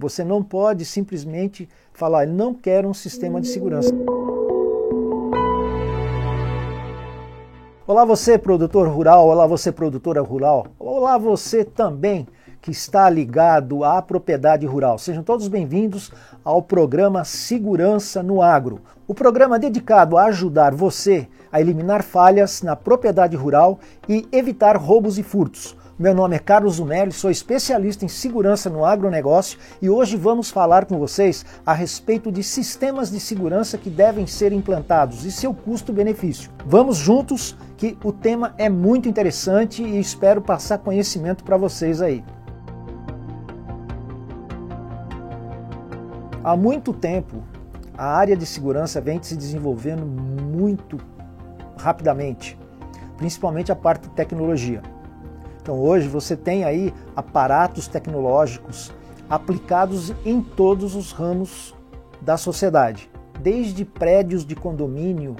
Você não pode simplesmente falar, não quero um sistema de segurança. Olá você produtor rural, olá você produtora rural, olá você também que está ligado à propriedade rural. Sejam todos bem-vindos ao programa Segurança no Agro, o programa dedicado a ajudar você a eliminar falhas na propriedade rural e evitar roubos e furtos. Meu nome é Carlos Zumelli, sou especialista em segurança no agronegócio e hoje vamos falar com vocês a respeito de sistemas de segurança que devem ser implantados e seu custo-benefício. Vamos juntos que o tema é muito interessante e espero passar conhecimento para vocês aí. Há muito tempo, a área de segurança vem se desenvolvendo muito rapidamente, principalmente a parte de tecnologia. Então hoje você tem aí aparatos tecnológicos aplicados em todos os ramos da sociedade, desde prédios de condomínio,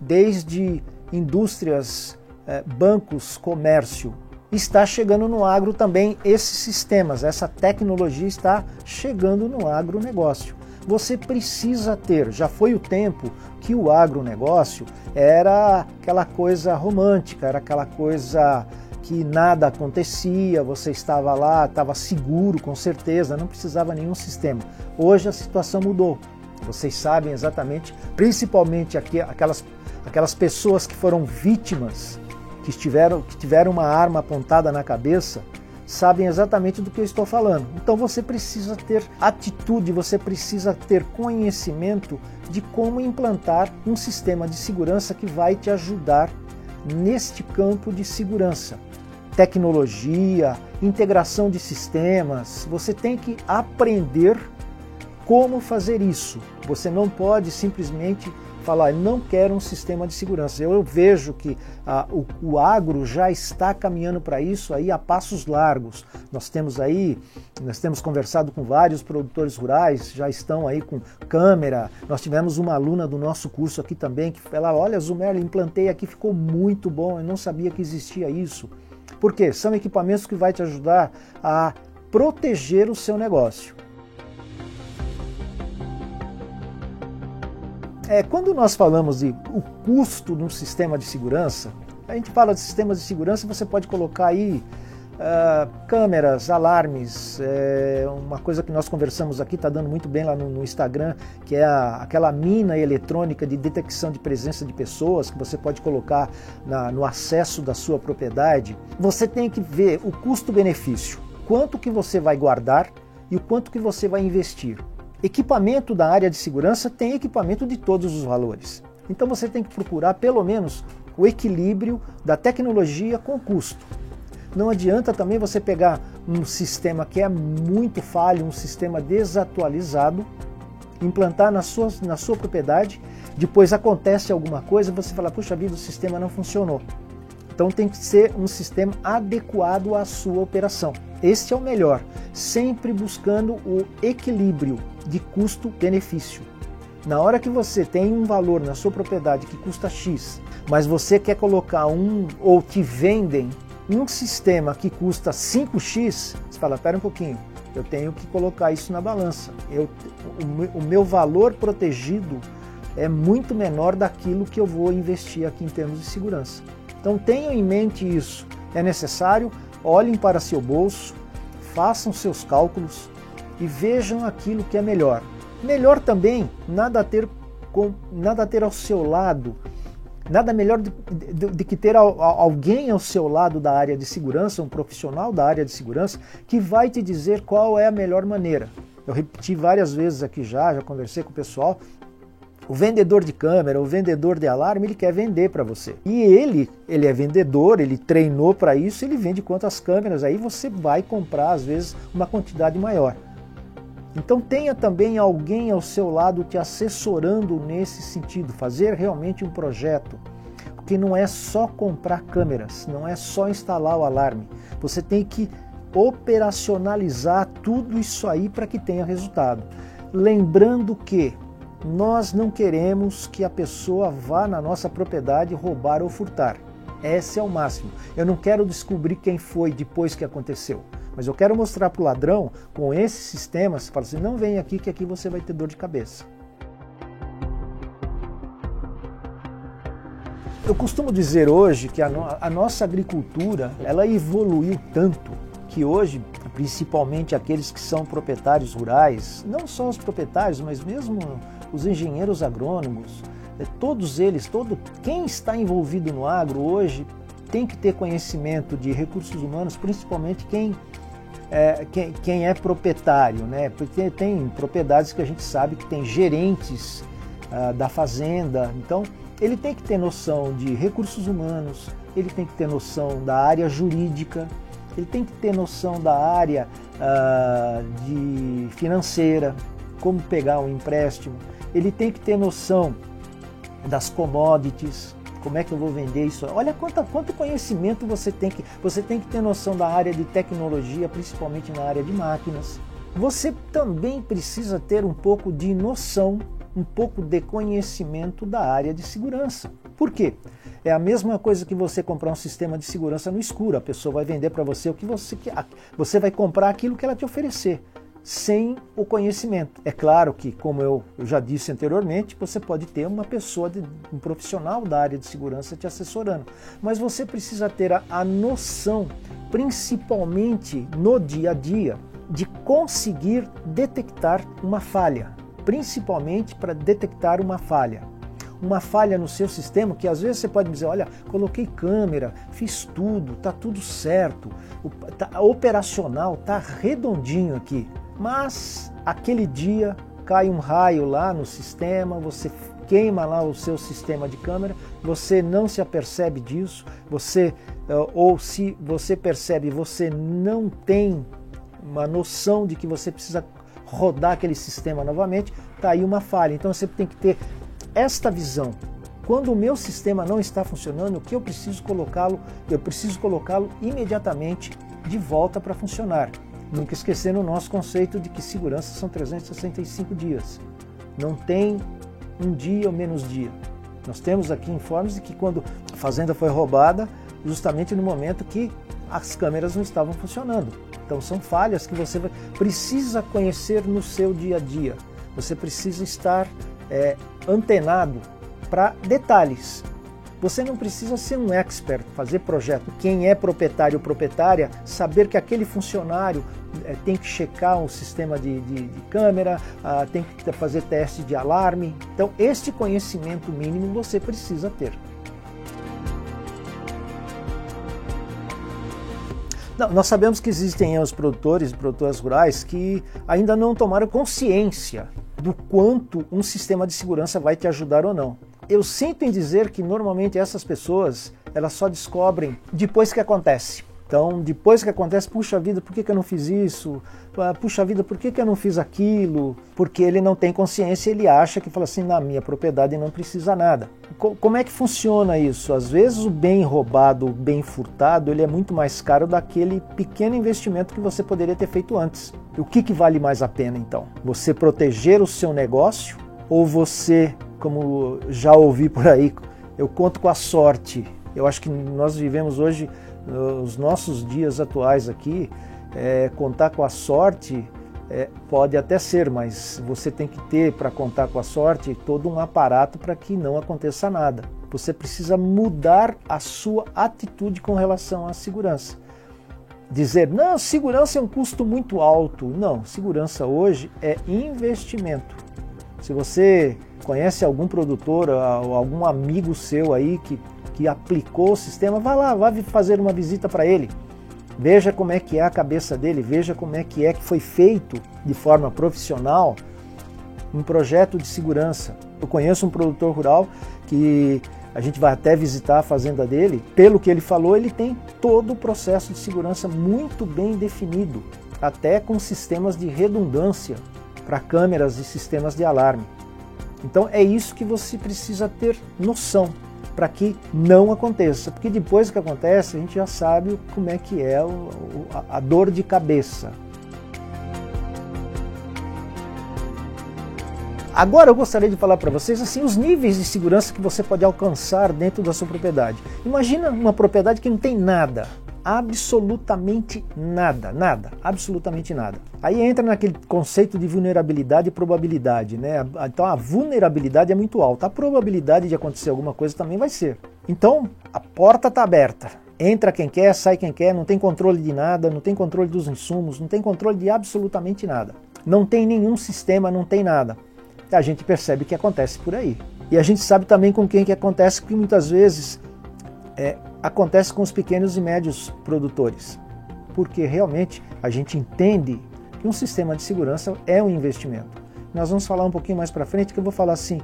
desde indústrias, eh, bancos, comércio. Está chegando no agro também esses sistemas, essa tecnologia está chegando no agronegócio. Você precisa ter, já foi o tempo que o agronegócio era aquela coisa romântica, era aquela coisa que nada acontecia, você estava lá, estava seguro com certeza, não precisava nenhum sistema. Hoje a situação mudou. Vocês sabem exatamente, principalmente aquelas, aquelas pessoas que foram vítimas, que, estiveram, que tiveram uma arma apontada na cabeça, sabem exatamente do que eu estou falando. Então você precisa ter atitude, você precisa ter conhecimento de como implantar um sistema de segurança que vai te ajudar neste campo de segurança tecnologia, integração de sistemas. Você tem que aprender como fazer isso. Você não pode simplesmente falar, não quero um sistema de segurança. Eu, eu vejo que ah, o, o, agro já está caminhando para isso aí a passos largos. Nós temos aí, nós temos conversado com vários produtores rurais, já estão aí com câmera. Nós tivemos uma aluna do nosso curso aqui também que falou, olha, Zumerli, implantei aqui, ficou muito bom, eu não sabia que existia isso. Porque são equipamentos que vai te ajudar a proteger o seu negócio. É, quando nós falamos de o custo de um sistema de segurança, a gente fala de sistemas de segurança, você pode colocar aí Uh, câmeras, alarmes, é uma coisa que nós conversamos aqui, está dando muito bem lá no, no Instagram, que é a, aquela mina eletrônica de detecção de presença de pessoas que você pode colocar na, no acesso da sua propriedade. Você tem que ver o custo-benefício, quanto que você vai guardar e o quanto que você vai investir. Equipamento da área de segurança tem equipamento de todos os valores. Então você tem que procurar pelo menos o equilíbrio da tecnologia com o custo. Não adianta também você pegar um sistema que é muito falho, um sistema desatualizado, implantar na sua, na sua propriedade, depois acontece alguma coisa, você fala, puxa vida, o sistema não funcionou. Então tem que ser um sistema adequado à sua operação. Este é o melhor, sempre buscando o equilíbrio de custo-benefício. Na hora que você tem um valor na sua propriedade que custa X, mas você quer colocar um ou te vendem um sistema que custa 5x, você fala, pera um pouquinho, eu tenho que colocar isso na balança. Eu, o, o meu valor protegido é muito menor daquilo que eu vou investir aqui em termos de segurança. Então tenham em mente isso. É necessário, olhem para seu bolso, façam seus cálculos e vejam aquilo que é melhor. Melhor também nada ter, com, nada ter ao seu lado Nada melhor de, que ter alguém ao seu lado da área de segurança, um profissional da área de segurança, que vai te dizer qual é a melhor maneira. Eu repeti várias vezes aqui já, já conversei com o pessoal. O vendedor de câmera, o vendedor de alarme, ele quer vender para você. E ele, ele é vendedor, ele treinou para isso, ele vende quantas câmeras, aí você vai comprar às vezes uma quantidade maior. Então tenha também alguém ao seu lado te assessorando nesse sentido, fazer realmente um projeto. Porque não é só comprar câmeras, não é só instalar o alarme. Você tem que operacionalizar tudo isso aí para que tenha resultado. Lembrando que nós não queremos que a pessoa vá na nossa propriedade roubar ou furtar. Esse é o máximo. Eu não quero descobrir quem foi depois que aconteceu. Mas eu quero mostrar para o ladrão, com esse sistema, você fala assim, não vem aqui que aqui você vai ter dor de cabeça. Eu costumo dizer hoje que a, no a nossa agricultura ela evoluiu tanto que hoje, principalmente aqueles que são proprietários rurais, não só os proprietários, mas mesmo os engenheiros agrônomos, é, todos eles, todo quem está envolvido no agro hoje tem que ter conhecimento de recursos humanos, principalmente quem é, quem, quem, é proprietário, né? Porque tem propriedades que a gente sabe que tem gerentes ah, da fazenda, então ele tem que ter noção de recursos humanos, ele tem que ter noção da área jurídica, ele tem que ter noção da área uh, de financeira, como pegar um empréstimo, ele tem que ter noção das commodities, como é que eu vou vender isso? Olha quanto, quanto conhecimento você tem que você tem que ter noção da área de tecnologia, principalmente na área de máquinas. Você também precisa ter um pouco de noção um pouco de conhecimento da área de segurança. Por quê? É a mesma coisa que você comprar um sistema de segurança no escuro. A pessoa vai vender para você o que você quer. Você vai comprar aquilo que ela te oferecer, sem o conhecimento. É claro que, como eu, já disse anteriormente, você pode ter uma pessoa, de, um profissional da área de segurança te assessorando. Mas você precisa ter a, a noção, principalmente no dia a dia, de conseguir detectar uma falha principalmente para detectar uma falha. Uma falha no seu sistema que às vezes você pode dizer: olha, coloquei câmera, fiz tudo, está tudo certo, tá operacional, está redondinho aqui. Mas aquele dia cai um raio lá no sistema, você queima lá o seu sistema de câmera, você não se apercebe disso, você eh, ou se você percebe, você não tem uma noção de que você precisa rodar aquele sistema novamente, está aí uma falha. Então você tem que ter esta visão. Quando o meu sistema não está funcionando, o que eu preciso colocá-lo? Eu preciso colocá-lo imediatamente de volta para funcionar. Nunca esquecendo o nosso conceito de que segurança são 365 dias. Não tem um dia ou menos dia. Nós temos aqui informes de que quando a fazenda foi roubada, justamente no momento que as câmeras não estavam funcionando. Então são falhas que você precisa conhecer no seu dia a dia. Você precisa estar é, antenado para detalhes. Você não precisa ser um expert, fazer projeto. Quem é proprietário ou proprietária, saber que aquele funcionário é, tem que checar um sistema de, de, de câmera, ah, tem que fazer teste de alarme. Então, este conhecimento mínimo você precisa ter. Não, nós sabemos que existem os produtores e produtoras rurais que ainda não tomaram consciência do quanto um sistema de segurança vai te ajudar ou não. Eu sinto em dizer que normalmente essas pessoas elas só descobrem depois que acontece. Então, depois que acontece, puxa vida, por que, que eu não fiz isso? Ah, puxa vida, por que, que eu não fiz aquilo? Porque ele não tem consciência, ele acha que fala assim, na minha propriedade não precisa nada. Como é que funciona isso? Às vezes o bem roubado, o bem furtado, ele é muito mais caro daquele pequeno investimento que você poderia ter feito antes. E o que, que vale mais a pena então? Você proteger o seu negócio ou você, como já ouvi por aí, eu conto com a sorte. Eu acho que nós vivemos hoje os nossos dias atuais aqui, é, contar com a sorte é, pode até ser, mas você tem que ter para contar com a sorte todo um aparato para que não aconteça nada. Você precisa mudar a sua atitude com relação à segurança. Dizer, não, segurança é um custo muito alto. Não, segurança hoje é investimento. Se você conhece algum produtor ou algum amigo seu aí que que aplicou o sistema, vá lá, vá fazer uma visita para ele. Veja como é que é a cabeça dele, veja como é que é que foi feito de forma profissional um projeto de segurança. Eu conheço um produtor rural que a gente vai até visitar a fazenda dele. Pelo que ele falou, ele tem todo o processo de segurança muito bem definido, até com sistemas de redundância para câmeras e sistemas de alarme. Então é isso que você precisa ter noção para que não aconteça, porque depois que acontece a gente já sabe como é que é a dor de cabeça. Agora eu gostaria de falar para vocês assim os níveis de segurança que você pode alcançar dentro da sua propriedade. Imagina uma propriedade que não tem nada, absolutamente nada, nada, absolutamente nada. Aí entra naquele conceito de vulnerabilidade e probabilidade, né? Então a vulnerabilidade é muito alta, a probabilidade de acontecer alguma coisa também vai ser. Então a porta está aberta, entra quem quer, sai quem quer, não tem controle de nada, não tem controle dos insumos, não tem controle de absolutamente nada. Não tem nenhum sistema, não tem nada. A gente percebe que acontece por aí. E a gente sabe também com quem que acontece, que muitas vezes é, acontece com os pequenos e médios produtores. Porque realmente a gente entende que um sistema de segurança é um investimento. Nós vamos falar um pouquinho mais para frente que eu vou falar assim,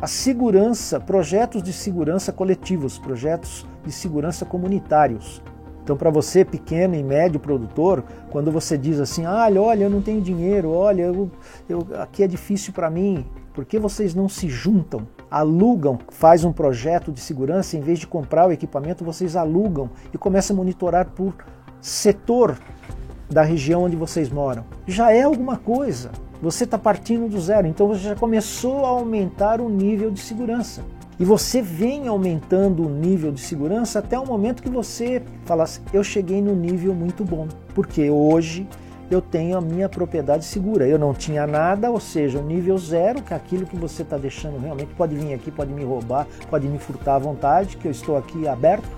a segurança, projetos de segurança coletivos, projetos de segurança comunitários. Então, para você, pequeno e médio produtor, quando você diz assim, ah, olha, eu não tenho dinheiro, olha, eu, eu aqui é difícil para mim, por que vocês não se juntam, alugam, faz um projeto de segurança, em vez de comprar o equipamento, vocês alugam e começam a monitorar por setor da região onde vocês moram. Já é alguma coisa. Você está partindo do zero, então você já começou a aumentar o nível de segurança. E você vem aumentando o nível de segurança até o momento que você fala assim, eu cheguei no nível muito bom, porque hoje eu tenho a minha propriedade segura. Eu não tinha nada, ou seja, o nível zero, que é aquilo que você está deixando realmente pode vir aqui, pode me roubar, pode me furtar à vontade, que eu estou aqui aberto.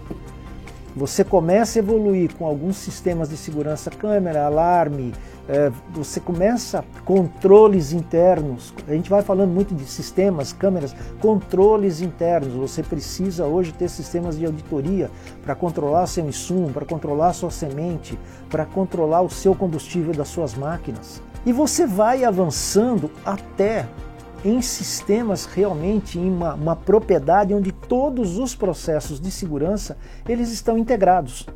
Você começa a evoluir com alguns sistemas de segurança, câmera, alarme, é, você começa controles internos. A gente vai falando muito de sistemas, câmeras, controles internos. Você precisa hoje ter sistemas de auditoria para controlar seu insumo, para controlar sua semente, para controlar o seu combustível das suas máquinas. E você vai avançando até em sistemas realmente em uma, uma propriedade onde todos os processos de segurança eles estão integrados.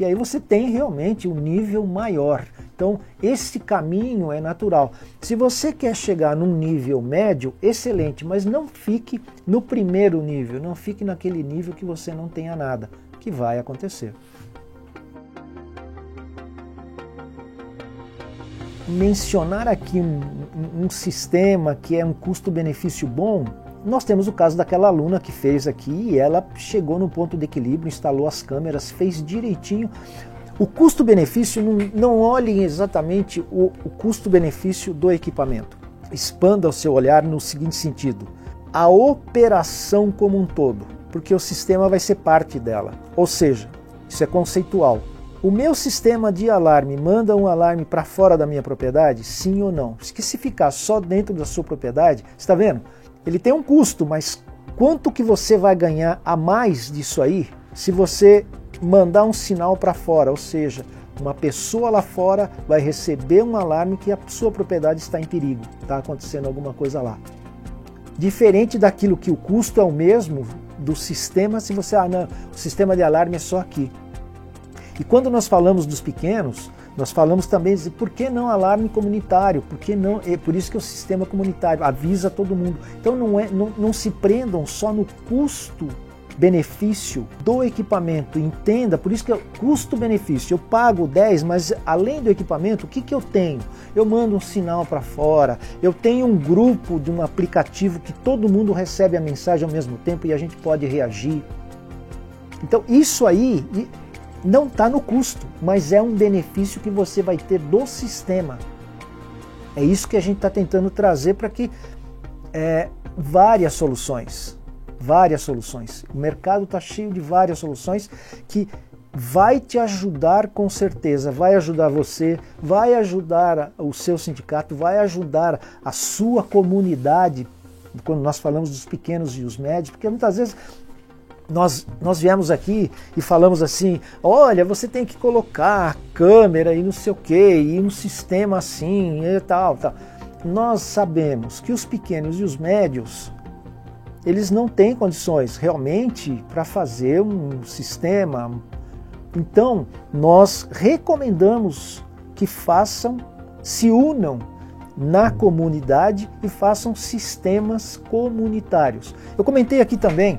E aí você tem realmente um nível maior. Então, esse caminho é natural. Se você quer chegar num nível médio, excelente, mas não fique no primeiro nível, não fique naquele nível que você não tenha nada, que vai acontecer. mencionar aqui um, um, sistema que é um custo-benefício bom, nós temos o caso daquela aluna que fez aqui e ela chegou no ponto de equilíbrio, instalou as câmeras, fez direitinho. O custo-benefício, não, não olhem exatamente o, o custo-benefício do equipamento. Expanda o seu olhar no seguinte sentido: a operação como um todo, porque o sistema vai ser parte dela. Ou seja, isso é conceitual. O meu sistema de alarme manda um alarme para fora da minha propriedade? Sim ou não? Que se ficar só dentro da sua propriedade, está vendo? Ele tem um custo, mas quanto que você vai ganhar a mais disso aí se você mandar um sinal para fora, ou seja, uma pessoa lá fora vai receber um alarme que a sua propriedade está em perigo, está acontecendo alguma coisa lá. Diferente daquilo que o custo é o mesmo do sistema, se você, ah não, o sistema de alarme é só aqui. E quando nós falamos dos pequenos, nós falamos também de por que não alarme comunitário? Por que não? É por isso que é o sistema comunitário avisa todo mundo. Então não, é, não, não se prendam só no custo benefício do equipamento. Entenda, por isso que é custo-benefício. Eu pago 10, mas além do equipamento, o que, que eu tenho? Eu mando um sinal para fora, eu tenho um grupo de um aplicativo que todo mundo recebe a mensagem ao mesmo tempo e a gente pode reagir. Então, isso aí não está no custo, mas é um benefício que você vai ter do sistema. É isso que a gente está tentando trazer para que é, várias soluções, várias soluções. O mercado está cheio de várias soluções que vai te ajudar com certeza, vai ajudar você, vai ajudar o seu sindicato, vai ajudar a sua comunidade. Quando nós falamos dos pequenos e os médios, porque muitas vezes nós, nós viemos aqui e falamos assim: olha, você tem que colocar câmera e não sei o que, e um sistema assim e tal, tal. Nós sabemos que os pequenos e os médios eles não têm condições realmente para fazer um sistema. Então, nós recomendamos que façam, se unam na comunidade e façam sistemas comunitários. Eu comentei aqui também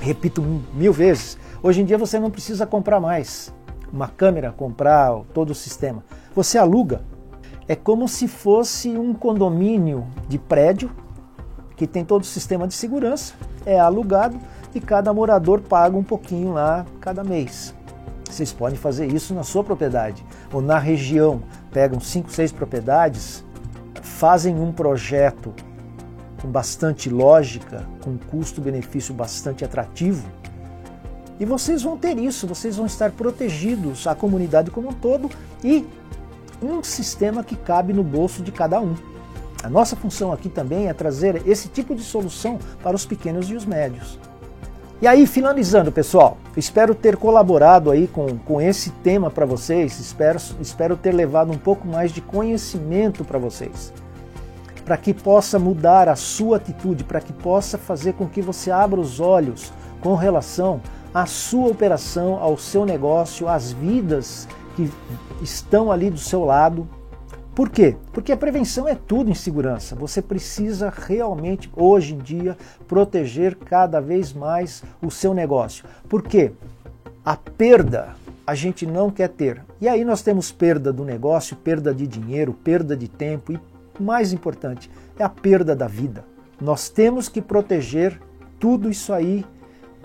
repito mil vezes, hoje em dia você não precisa comprar mais uma câmera, comprar todo o sistema. Você aluga. É como se fosse um condomínio de prédio que tem todo o sistema de segurança, é alugado e cada morador paga um pouquinho lá cada mês. Vocês podem fazer isso na sua propriedade ou na região. Pegam cinco, seis propriedades, fazem um projeto com bastante lógica, com custo-benefício bastante atrativo. E vocês vão ter isso, vocês vão estar protegidos, a comunidade como um todo e um sistema que cabe no bolso de cada um. A nossa função aqui também é trazer esse tipo de solução para os pequenos e os médios. E aí, finalizando, pessoal, espero ter colaborado aí com, com esse tema para vocês, espero, espero ter levado um pouco mais de conhecimento para vocês, para que possa mudar a sua atitude, para que possa fazer com que você abra os olhos com relação à sua operação, ao seu negócio, às vidas que estão ali do seu lado por quê? Porque a prevenção é tudo em segurança. Você precisa realmente, hoje em dia, proteger cada vez mais o seu negócio. Por quê? A perda a gente não quer ter. E aí nós temos perda do negócio, perda de dinheiro, perda de tempo e, mais importante, é a perda da vida. Nós temos que proteger tudo isso aí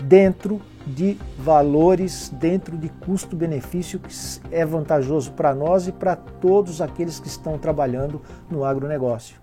dentro de valores, dentro de custo-benefício que é vantajoso para nós e para todos aqueles que estão trabalhando no agronegócio.